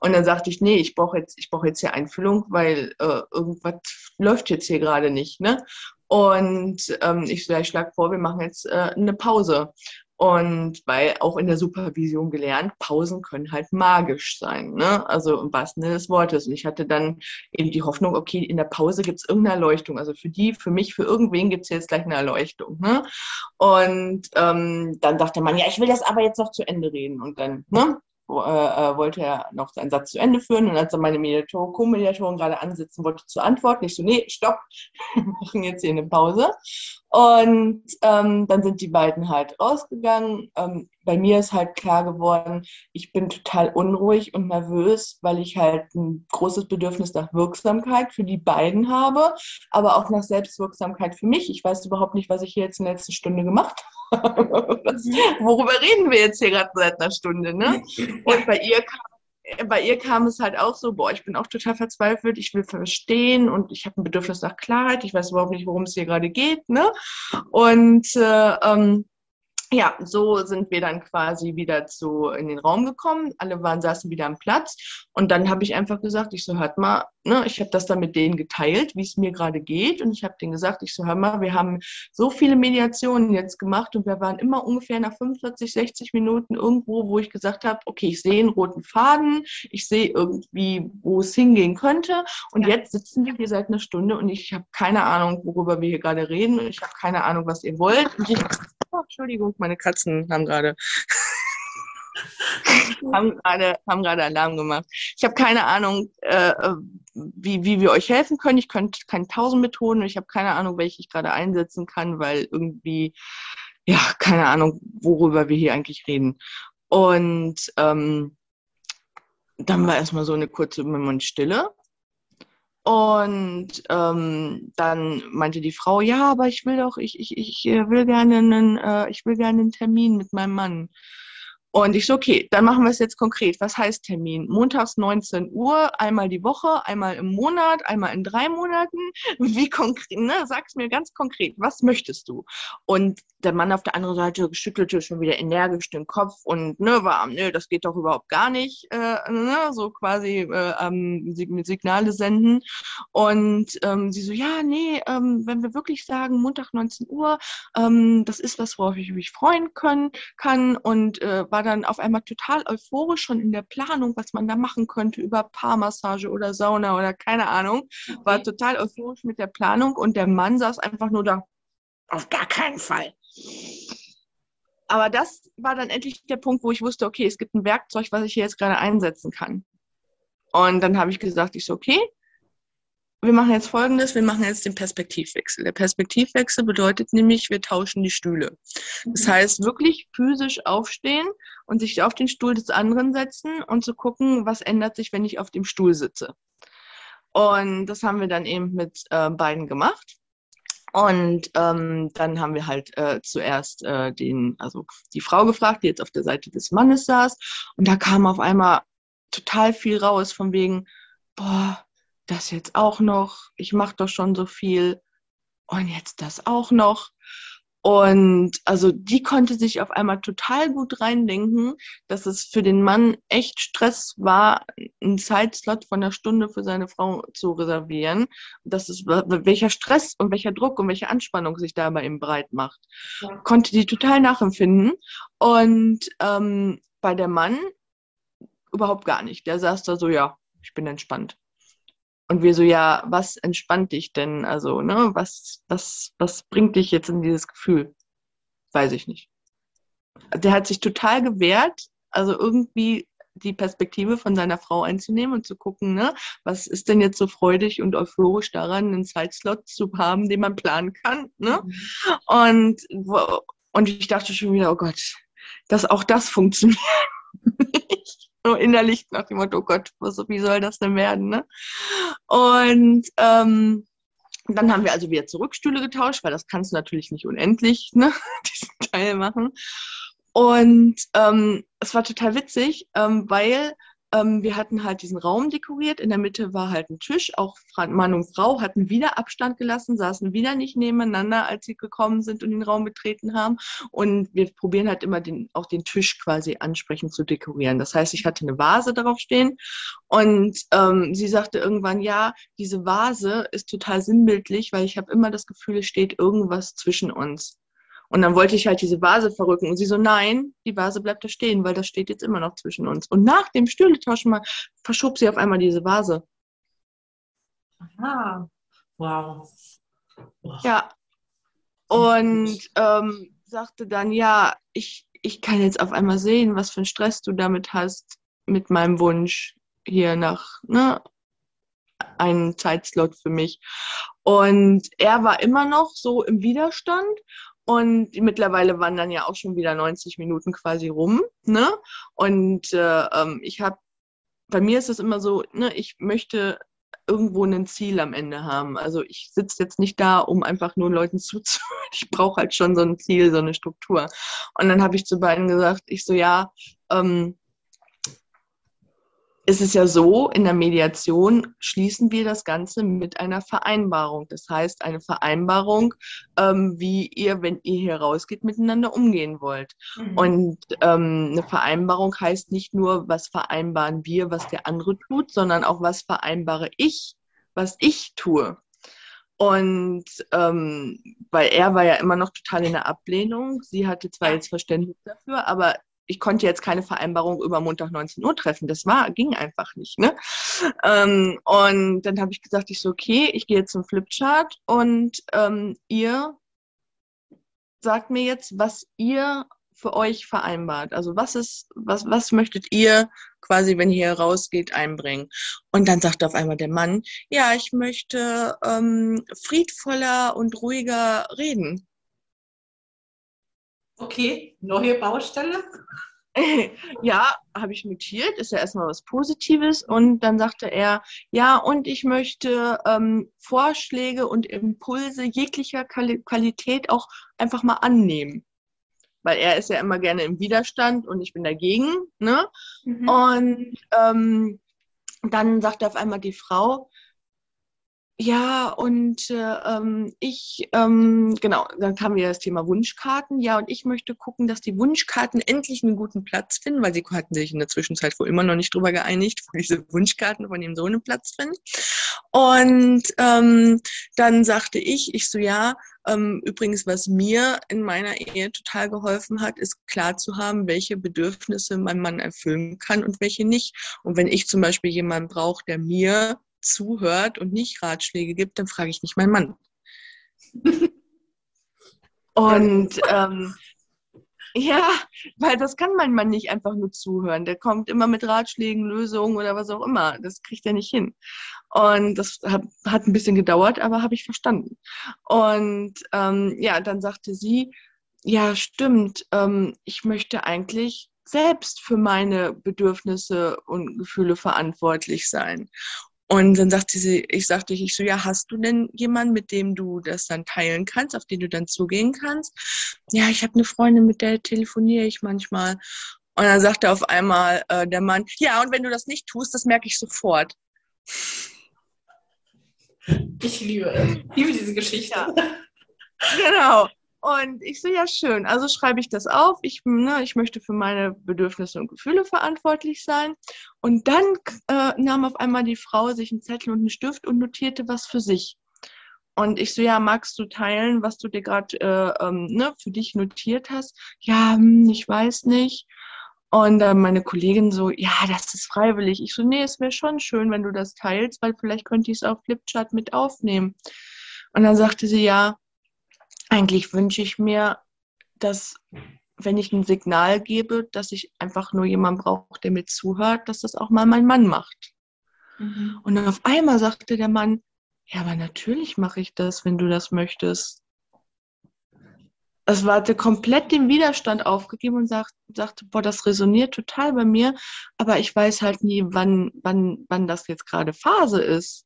[SPEAKER 2] Und dann sagte ich, nee, ich brauche jetzt, ich brauche jetzt hier Einfüllung, weil äh, irgendwas läuft jetzt hier gerade nicht. Ne? Und ähm, ich, ich schlage vor, wir machen jetzt äh, eine Pause. Und weil auch in der Supervision gelernt, Pausen können halt magisch sein, ne? Also im wahrsten Sinne des Wortes. Und ich hatte dann eben die Hoffnung, okay, in der Pause gibt es irgendeine Erleuchtung. Also für die, für mich, für irgendwen gibt es jetzt gleich eine Erleuchtung. Ne? Und ähm, dann dachte man, ja, ich will das aber jetzt noch zu Ende reden. Und dann, ne? äh, äh, wollte er noch seinen Satz zu Ende führen und als dann meine Mediatorin, Co-Mediatorin gerade ansitzen wollte zu antworten, ich so, nee, stopp, *laughs* wir machen jetzt hier eine Pause. Und ähm, dann sind die beiden halt rausgegangen. Ähm, bei mir ist halt klar geworden, ich bin total unruhig und nervös, weil ich halt ein großes Bedürfnis nach Wirksamkeit für die beiden habe, aber auch nach Selbstwirksamkeit für mich. Ich weiß überhaupt nicht, was ich hier jetzt in der letzten Stunde gemacht *laughs* habe. worüber reden wir jetzt hier gerade seit einer Stunde? Ne? Und bei ihr kam bei ihr kam es halt auch so, boah, ich bin auch total verzweifelt, ich will verstehen und ich habe ein Bedürfnis nach Klarheit, ich weiß überhaupt nicht, worum es hier gerade geht, ne? Und äh, ähm, ja, so sind wir dann quasi wieder zu in den Raum gekommen. Alle waren saßen wieder am Platz und dann habe ich einfach gesagt, ich so hört mal, ne, ich habe das dann mit denen geteilt, wie es mir gerade geht und ich habe denen gesagt, ich so hör mal, wir haben so viele Mediationen jetzt gemacht und wir waren immer ungefähr nach 45, 60 Minuten irgendwo, wo ich gesagt habe, okay, ich sehe einen roten Faden, ich sehe irgendwie, wo es hingehen könnte und ja. jetzt sitzen wir hier seit einer Stunde und ich habe keine Ahnung, worüber wir hier gerade reden und ich habe keine Ahnung, was ihr wollt. Und ich, Entschuldigung, meine Katzen haben gerade *laughs* haben gerade haben gerade Alarm gemacht. Ich habe keine Ahnung, äh, wie, wie wir euch helfen können. Ich könnte keine tausend Methoden. Ich habe keine Ahnung, welche ich gerade einsetzen kann, weil irgendwie ja keine Ahnung, worüber wir hier eigentlich reden. Und ähm, dann war erstmal so eine kurze Moment Stille. Und ähm, dann meinte die Frau, ja, aber ich will doch, ich, ich, ich äh, will gerne einen, äh, ich will gerne einen Termin mit meinem Mann. Und ich so, okay, dann machen wir es jetzt konkret. Was heißt Termin? Montags 19 Uhr, einmal die Woche, einmal im Monat, einmal in drei Monaten. *laughs* Wie konkret, ne? Sag's mir ganz konkret, was möchtest du? Und der Mann auf der anderen Seite schüttelte schon wieder energisch den Kopf und ne, war, ne, das geht doch überhaupt gar nicht, äh, ne, so quasi äh, ähm, Signale senden. Und ähm, sie so, ja, nee, ähm, wenn wir wirklich sagen, Montag 19 Uhr, ähm, das ist was, worauf ich mich freuen können kann und äh, war dann auf einmal total euphorisch schon in der Planung, was man da machen könnte über Paarmassage oder Sauna oder keine Ahnung. War total euphorisch mit der Planung und der Mann saß einfach nur da, auf gar keinen Fall. Aber das war dann endlich der Punkt, wo ich wusste, okay, es gibt ein Werkzeug, was ich hier jetzt gerade einsetzen kann. Und dann habe ich gesagt, ich so, okay, wir machen jetzt Folgendes, wir machen jetzt den Perspektivwechsel. Der Perspektivwechsel bedeutet nämlich, wir tauschen die Stühle. Das mhm. heißt, wirklich physisch aufstehen und sich auf den Stuhl des anderen setzen und zu gucken, was ändert sich, wenn ich auf dem Stuhl sitze. Und das haben wir dann eben mit äh, beiden gemacht. Und ähm, dann haben wir halt äh, zuerst äh, den, also die Frau gefragt, die jetzt auf der Seite des Mannes saß. Und da kam auf einmal total viel raus von wegen, boah, das jetzt auch noch, ich mache doch schon so viel und jetzt das auch noch. Und also die konnte sich auf einmal total gut reindenken, dass es für den Mann echt Stress war, einen Zeitslot von einer Stunde für seine Frau zu reservieren. Dass es, welcher Stress und welcher Druck und welche Anspannung sich da bei ihm breit macht. Ja. Konnte die total nachempfinden. Und ähm, bei der Mann überhaupt gar nicht. Der saß da so, ja, ich bin entspannt. Und wir so, ja, was entspannt dich denn? Also, ne, was, was, was bringt dich jetzt in dieses Gefühl? Weiß ich nicht. Der hat sich total gewehrt, also irgendwie die Perspektive von seiner Frau einzunehmen und zu gucken, ne, was ist denn jetzt so freudig und euphorisch daran, einen Zeitslot zu haben, den man planen kann. Ne? Mhm. Und, und ich dachte schon wieder, oh Gott, dass auch das funktioniert *laughs* so innerlich nach dem Motto, oh Gott, wie soll das denn werden? Ne? Und ähm, dann haben wir also wieder Zurückstühle getauscht, weil das kannst du natürlich nicht unendlich, ne, *laughs* diesen Teil machen. Und ähm, es war total witzig, ähm, weil ähm, wir hatten halt diesen Raum dekoriert. In der Mitte war halt ein Tisch. Auch Mann und Frau hatten wieder Abstand gelassen, saßen wieder nicht nebeneinander, als sie gekommen sind und den Raum betreten haben. Und wir probieren halt immer den, auch den Tisch quasi ansprechend zu dekorieren. Das heißt, ich hatte eine Vase darauf stehen und ähm, sie sagte irgendwann, ja, diese Vase ist total sinnbildlich, weil ich habe immer das Gefühl, es steht irgendwas zwischen uns. Und dann wollte ich halt diese Vase verrücken. Und sie so, nein, die Vase bleibt da stehen, weil das steht jetzt immer noch zwischen uns. Und nach dem Stühletauschen mal verschob sie auf einmal diese Vase.
[SPEAKER 1] Aha, wow.
[SPEAKER 2] Ja. Und ähm, sagte dann, ja, ich, ich kann jetzt auf einmal sehen, was für einen Stress du damit hast, mit meinem Wunsch hier nach, ne, einen Zeitslot für mich. Und er war immer noch so im Widerstand und mittlerweile waren dann ja auch schon wieder 90 Minuten quasi rum. Ne? Und äh, ähm, ich habe, bei mir ist es immer so, ne, ich möchte irgendwo ein Ziel am Ende haben. Also ich sitze jetzt nicht da, um einfach nur Leuten *laughs* zuzuhören. Ich brauche halt schon so ein Ziel, so eine Struktur. Und dann habe ich zu beiden gesagt, ich so, ja, ähm, ist es ja so, in der Mediation schließen wir das Ganze mit einer Vereinbarung. Das heißt, eine Vereinbarung, ähm, wie ihr, wenn ihr hier rausgeht, miteinander umgehen wollt. Mhm. Und ähm, eine Vereinbarung heißt nicht nur, was vereinbaren wir, was der andere tut, sondern auch, was vereinbare ich, was ich tue. Und ähm, weil er war ja immer noch total in der Ablehnung. Sie hatte zwar jetzt Verständnis dafür, aber ich konnte jetzt keine Vereinbarung über Montag 19 Uhr treffen. Das war, ging einfach nicht. Ne? Ähm, und dann habe ich gesagt, ich so, okay, ich gehe jetzt zum Flipchart und ähm, ihr sagt mir jetzt, was ihr für euch vereinbart. Also was ist, was, was möchtet ihr quasi, wenn ihr rausgeht, einbringen? Und dann sagt auf einmal der Mann, ja, ich möchte ähm, friedvoller und ruhiger reden.
[SPEAKER 1] Okay, neue Baustelle. *laughs*
[SPEAKER 2] ja, habe ich notiert, ist ja erstmal was Positives. Und dann sagte er, ja, und ich möchte ähm, Vorschläge und Impulse jeglicher Qualität auch einfach mal annehmen. Weil er ist ja immer gerne im Widerstand und ich bin dagegen. Ne? Mhm. Und ähm, dann sagte auf einmal die Frau, Ja, und äh, ähm, ich, ähm, genau, dann haben wir das Thema Wunschkarten. Ja, und ich möchte gucken, dass die Wunschkarten endlich einen guten Platz finden, weil sie hatten sich in der Zwischenzeit wohl immer noch nicht drüber geeinigt, wo diese Wunschkarten von ihrem Sohn einen Platz finden. Und ähm, dann sagte ich, ich so, ja, ähm, übrigens, was mir in meiner Ehe total geholfen hat, ist klar zu haben, welche Bedürfnisse mein Mann erfüllen kann und welche nicht. Und wenn ich zum Beispiel jemanden brauche, der mir zuhört und nicht Ratschläge gibt, dann frage ich nicht meinen Mann. *laughs* und ähm, ja, weil das kann mein Mann nicht einfach nur zuhören. Der kommt immer mit Ratschlägen, Lösungen oder was auch immer. Das kriegt er nicht hin. Und das hat, hat ein bisschen gedauert, aber habe ich verstanden. Und ähm, ja, dann sagte sie, ja, stimmt, ähm, ich möchte eigentlich selbst für meine Bedürfnisse und Gefühle verantwortlich sein. Und dann sagte sie, ich sagte ich so, ja, hast du denn jemanden, mit dem du das dann teilen kannst, auf den du dann zugehen kannst? Ja, ich habe eine Freundin, mit der telefoniere ich manchmal. Und dann sagte auf einmal äh, der Mann, ja, und wenn du das nicht tust, das merke ich sofort.
[SPEAKER 1] Ich liebe. Ich liebe diese Geschichte. Ja.
[SPEAKER 2] Genau. Und ich so, ja, schön. Also schreibe ich das auf. Ich, ne, ich möchte für meine Bedürfnisse und Gefühle verantwortlich sein. Und dann äh, nahm auf einmal die Frau sich einen Zettel und einen Stift und notierte was für sich. Und ich so, ja, magst du teilen, was du dir gerade äh, ähm, ne, für dich notiert hast? Ja, hm, ich weiß nicht. Und dann meine Kollegin so, ja, das ist freiwillig. Ich so, nee, es wäre schon schön, wenn du das teilst, weil vielleicht könnte ich es auf Flipchart mit aufnehmen. Und dann sagte sie, ja, eigentlich wünsche ich mir, dass wenn ich ein Signal gebe, dass ich einfach nur jemanden brauche, der mir zuhört, dass das auch mal mein Mann macht. Mhm. Und auf einmal sagte der Mann, ja, aber natürlich mache ich das, wenn du das möchtest. Es war der komplett den Widerstand aufgegeben und sagt, sagte, boah, das resoniert total bei mir, aber ich weiß halt nie, wann, wann, wann das jetzt gerade Phase ist.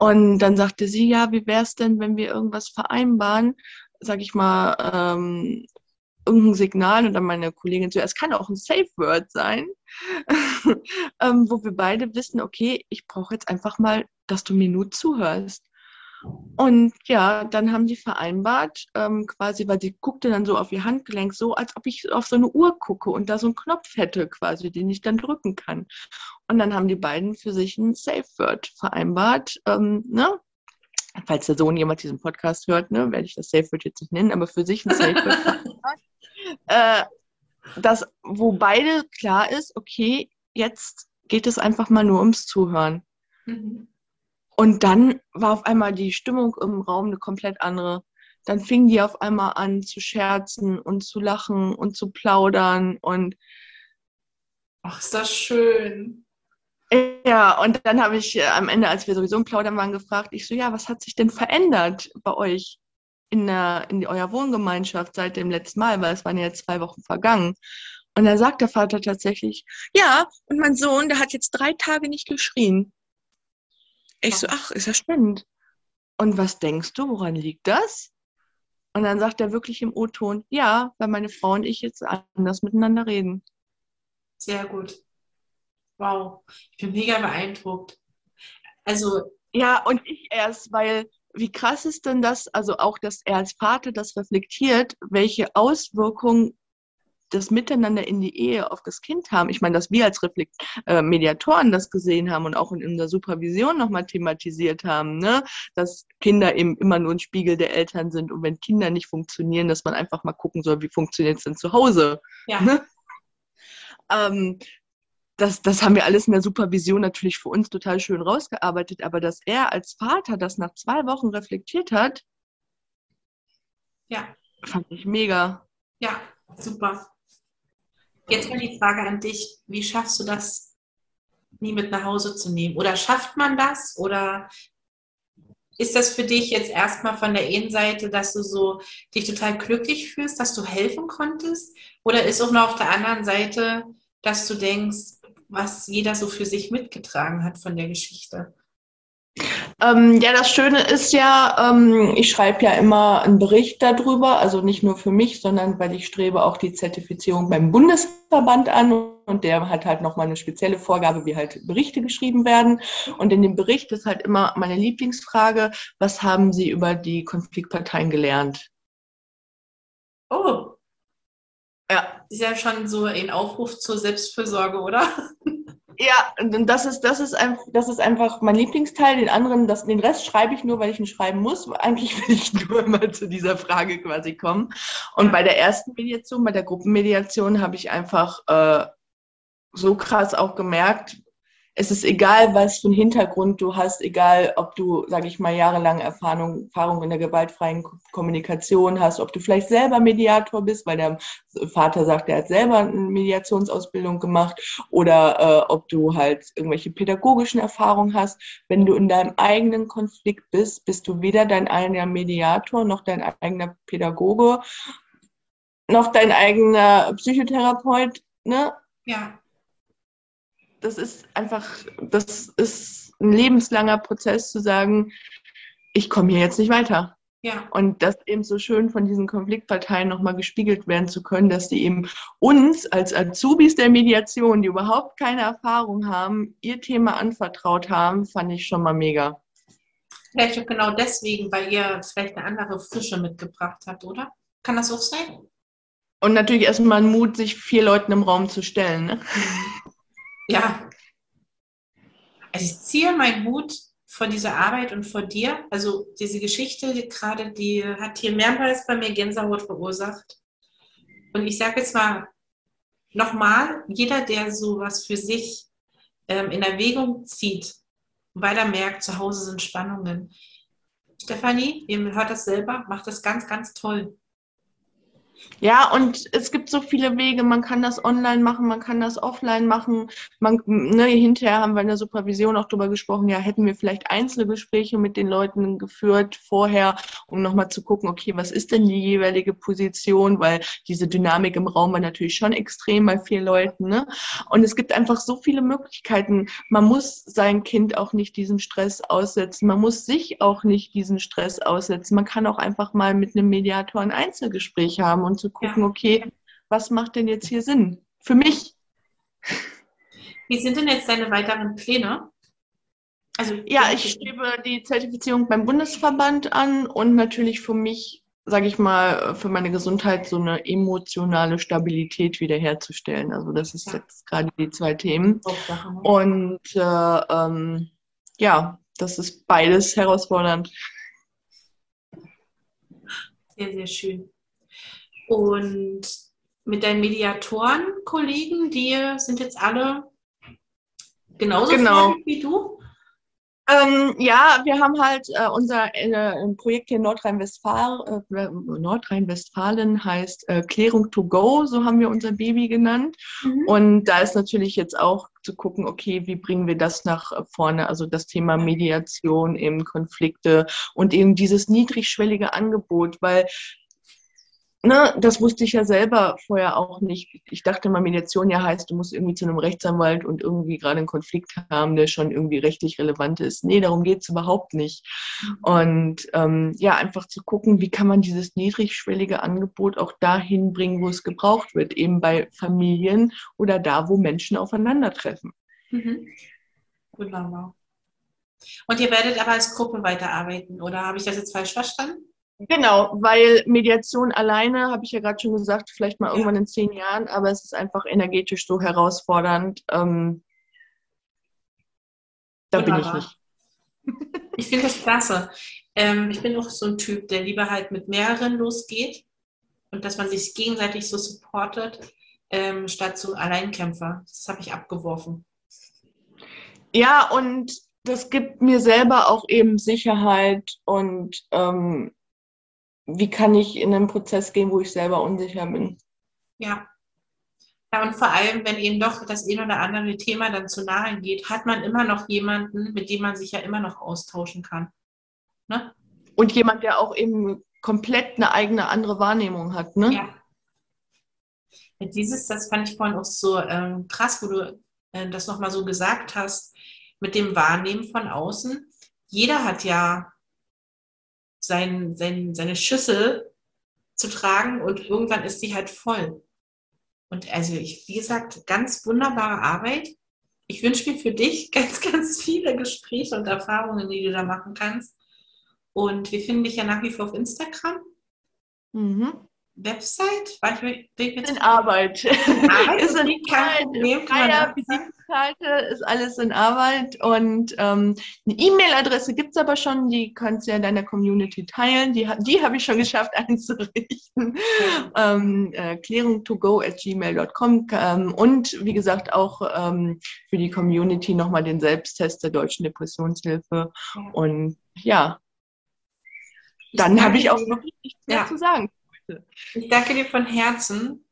[SPEAKER 2] Und dann sagte sie, ja, wie wäre es denn, wenn wir irgendwas vereinbaren, sag ich mal, ähm, irgendein Signal. Und dann meine Kollegin es kann auch ein Safe Word sein, *laughs* ähm, wo wir beide wissen, okay, ich brauche jetzt einfach mal, dass du mir nur zuhörst. Und ja, dann haben die vereinbart, ähm, quasi, weil sie guckte dann so auf ihr Handgelenk, so als ob ich auf so eine Uhr gucke und da so einen Knopf hätte, quasi, den ich dann drücken kann. Und dann haben die beiden für sich ein Safe Word vereinbart, ähm, ne? Falls der Sohn jemand diesen Podcast hört, ne, werde ich das Safe Word jetzt nicht nennen, aber für sich ein Safe Word vereinbart. *laughs* Äh, das, wo beide klar ist, okay, jetzt geht es einfach mal nur ums Zuhören. Mhm. Und dann war auf einmal die Stimmung im Raum eine komplett andere. Dann fingen die auf einmal an zu scherzen und zu lachen und zu plaudern und
[SPEAKER 1] Ach, ist das schön.
[SPEAKER 2] Ja, und dann habe ich äh, am Ende, als wir sowieso im Plaudern waren, gefragt, ich so, ja, was hat sich denn verändert bei euch in, der, in eurer Wohngemeinschaft seit dem letzten Mal, weil es waren ja zwei Wochen vergangen. Und dann sagt der Vater tatsächlich, ja, und mein Sohn, der hat jetzt drei Tage nicht geschrien. Ich so, ach, ist ja spannend. Und was denkst du, woran liegt das? Und dann sagt er wirklich im O-Ton, ja, weil meine Frau und ich jetzt anders miteinander reden.
[SPEAKER 1] Sehr gut. Wow, ich bin mega beeindruckt. Also.
[SPEAKER 2] Ja, und ich erst, weil wie krass ist denn das, also auch, dass er als Vater das reflektiert, welche Auswirkungen das Miteinander in die Ehe auf das Kind haben. Ich meine, dass wir als Reflekt äh, Mediatoren das gesehen haben und auch in unserer Supervision nochmal thematisiert haben, ne? dass Kinder eben immer nur ein Spiegel der Eltern sind und wenn Kinder nicht funktionieren, dass man einfach mal gucken soll, wie funktioniert es denn zu Hause. Ja. Ne? Ähm, das, das haben wir alles in der Supervision natürlich für uns total schön rausgearbeitet, aber dass er als Vater das nach zwei Wochen reflektiert hat, ja. fand ich mega.
[SPEAKER 1] Ja, super. Jetzt mal die Frage an dich, wie schaffst du das, nie mit nach Hause zu nehmen? Oder schafft man das? Oder ist das für dich jetzt erstmal von der einen Seite, dass du so dich total glücklich fühlst, dass du helfen konntest? Oder ist auch noch auf der anderen Seite, dass du denkst, was jeder so für sich mitgetragen hat von der Geschichte?
[SPEAKER 2] Ähm, ja, das Schöne ist ja, ähm, ich schreibe ja immer einen Bericht darüber, also nicht nur für mich, sondern weil ich strebe auch die Zertifizierung beim Bundesverband an und der hat halt nochmal eine spezielle Vorgabe, wie halt Berichte geschrieben werden. Und in dem Bericht ist halt immer meine Lieblingsfrage, was haben Sie über die Konfliktparteien gelernt?
[SPEAKER 1] Oh. Ja. Ist ja schon so ein Aufruf zur Selbstfürsorge, oder?
[SPEAKER 2] Ja, das ist, das ist, einfach, das ist einfach mein Lieblingsteil. Den anderen, das, den Rest schreibe ich nur, weil ich ihn schreiben muss. *laughs* Eigentlich will ich nur mal zu dieser Frage quasi kommen. Und bei der ersten Mediation, bei der Gruppenmediation, habe ich einfach äh, so krass auch gemerkt, es ist egal, was für einen Hintergrund du hast, egal, ob du, sage ich mal, jahrelang Erfahrung, Erfahrung in der gewaltfreien Kommunikation hast, ob du vielleicht selber Mediator bist, weil der Vater sagt, er hat selber eine Mediationsausbildung gemacht, oder äh, ob du halt irgendwelche pädagogischen Erfahrungen hast. Wenn du in deinem eigenen Konflikt bist, bist du weder dein eigener Mediator noch dein eigener Pädagoge noch dein eigener Psychotherapeut, ne?
[SPEAKER 1] Ja
[SPEAKER 2] das ist einfach, das ist ein lebenslanger Prozess zu sagen, ich komme hier jetzt nicht weiter.
[SPEAKER 1] Ja.
[SPEAKER 2] Und das eben so schön von diesen Konfliktparteien nochmal gespiegelt werden zu können, dass die eben uns als Azubis der Mediation, die überhaupt keine Erfahrung haben, ihr Thema anvertraut haben, fand ich schon mal mega.
[SPEAKER 1] Vielleicht auch genau deswegen, weil ihr vielleicht eine andere Frische mitgebracht habt, oder? Kann das auch sein?
[SPEAKER 2] Und natürlich erstmal Mut, sich vier Leuten im Raum zu stellen. Ne?
[SPEAKER 1] Ja, also ich ziehe meinen Hut vor dieser Arbeit und vor dir. Also diese Geschichte gerade, die hat hier mehrmals bei mir Gänsehaut verursacht. Und ich sage jetzt mal nochmal, jeder, der sowas für sich ähm, in Erwägung zieht, weil er merkt, zu Hause sind Spannungen. Stefanie, ihr hört das selber, macht das ganz, ganz toll.
[SPEAKER 2] Ja, und es gibt so viele Wege. Man kann das online machen, man kann das offline machen. Man, ne, hinterher haben wir in der Supervision auch darüber gesprochen, ja, hätten wir vielleicht einzelne Gespräche mit den Leuten geführt vorher, um nochmal zu gucken, okay, was ist denn die jeweilige Position? Weil diese Dynamik im Raum war natürlich schon extrem bei vielen Leuten. Ne? Und es gibt einfach so viele Möglichkeiten. Man muss sein Kind auch nicht diesem Stress aussetzen. Man muss sich auch nicht diesen Stress aussetzen. Man kann auch einfach mal mit einem Mediator ein Einzelgespräch haben und zu gucken, ja. okay, was macht denn jetzt hier Sinn für mich?
[SPEAKER 1] Wie sind denn jetzt deine weiteren Pläne?
[SPEAKER 2] Also, ja, ich strebe die Zertifizierung beim Bundesverband an und natürlich für mich, sage ich mal, für meine Gesundheit so eine emotionale Stabilität wiederherzustellen. Also das ist ja. jetzt gerade die zwei Themen. Und äh, ähm, ja, das ist beides herausfordernd.
[SPEAKER 1] Sehr, sehr schön. Und mit deinen Mediatoren-Kollegen, die sind jetzt alle genauso
[SPEAKER 2] genau.
[SPEAKER 1] wie du?
[SPEAKER 2] Ähm, ja, wir haben halt äh, unser äh, Projekt hier Nordrhein-Westfalen, äh, Nordrhein-Westfalen heißt äh, Klärung to go, so haben wir unser Baby genannt. Mhm. Und da ist natürlich jetzt auch zu gucken, okay, wie bringen wir das nach vorne? Also das Thema Mediation, eben Konflikte und eben dieses niedrigschwellige Angebot, weil ne, das wusste ich ja selber vorher auch nicht. Ich dachte immer, Mediation ja heißt, du musst irgendwie zu einem Rechtsanwalt und irgendwie gerade einen Konflikt haben, der schon irgendwie rechtlich relevant ist. Nee, darum geht's überhaupt nicht. Und ähm, ja, einfach zu gucken, wie kann man dieses niedrigschwellige Angebot auch dahin bringen, wo es gebraucht wird, eben bei Familien oder da, wo Menschen aufeinandertreffen.
[SPEAKER 1] Mhm. Wunderbar. Und ihr werdet aber als Gruppe weiterarbeiten, oder habe ich das jetzt falsch verstanden?
[SPEAKER 2] Genau, weil Mediation alleine, habe ich ja gerade schon gesagt, vielleicht mal irgendwann in zehn Jahren, aber es ist einfach energetisch so herausfordernd. Ähm, da Wunderbar. bin ich
[SPEAKER 1] nicht. *laughs* Ich finde das klasse. Ähm, ich bin auch so ein Typ, der lieber halt mit mehreren losgeht und dass man sich gegenseitig so supportet, ähm, statt so Alleinkämpfer. Das habe ich abgeworfen.
[SPEAKER 2] Ja, und das gibt mir selber auch eben Sicherheit und ähm, wie kann ich in einen Prozess gehen, wo ich selber unsicher bin.
[SPEAKER 1] Ja. Ja, und vor allem, wenn eben doch das ein oder andere Thema dann zu nahe geht, hat man immer noch jemanden, mit dem man sich ja immer noch austauschen kann. Ne?
[SPEAKER 2] Und jemand, der auch eben komplett eine eigene andere Wahrnehmung hat. Ne?
[SPEAKER 1] Ja. ja dieses, das fand ich vorhin auch so ähm, krass, wo du äh, das nochmal so gesagt hast, mit dem Wahrnehmen von außen jeder hat ja sein, sein, seine Schüssel zu tragen und irgendwann ist die halt voll. Und also ich, wie gesagt, ganz wunderbare Arbeit. Ich wünsche mir für dich *laughs* ganz, ganz viele Gespräche und Erfahrungen, die du da machen kannst. Und wir finden dich ja nach wie vor auf Instagram. Mhm. Website?
[SPEAKER 2] War ich, bin ich jetzt in Arbeit. Arbeit *laughs* ist in kein Problem. Freier Visitenkarte ist alles in Arbeit und ähm, eine E-Mail-Adresse gibt es aber schon, die kannst du ja in deiner Community teilen. Die, die habe ich schon geschafft *laughs* einzurichten. Ja. Ähm, äh, klärung2go at gmail.com ähm, und wie gesagt auch ähm, für die Community nochmal den Selbsttest der Deutschen Depressionshilfe. Ja. Und ja, dann habe ich auch wirklich nichts mehr ja. zu sagen.
[SPEAKER 1] Ich danke dir von Herzen.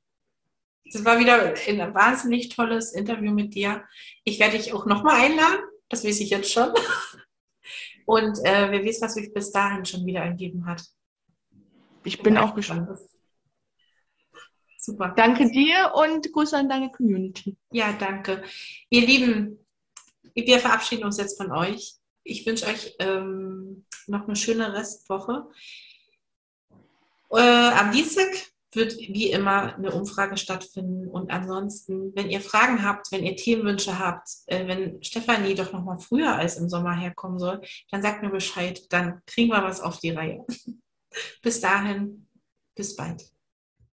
[SPEAKER 1] Es war wieder ein wahnsinnig tolles Interview mit dir. Ich werde dich auch nochmal einladen. Das weiß ich jetzt schon. Und äh, wer weiß, was sich bis dahin schon wieder ergeben hat.
[SPEAKER 2] Ich bin auch gespannt. Super. Danke dir und Grüße an deine Community.
[SPEAKER 1] Ja, danke. Ihr Lieben, wir verabschieden uns jetzt von euch. Ich wünsche euch ähm, noch eine schöne Restwoche. Äh, am Dienstag wird wie immer eine Umfrage stattfinden. Und ansonsten, wenn ihr Fragen habt, wenn ihr Themenwünsche habt, äh, wenn Stefanie doch noch mal früher als im Sommer herkommen soll, dann sagt mir Bescheid. Dann kriegen wir was auf die Reihe. *laughs* bis dahin, bis bald.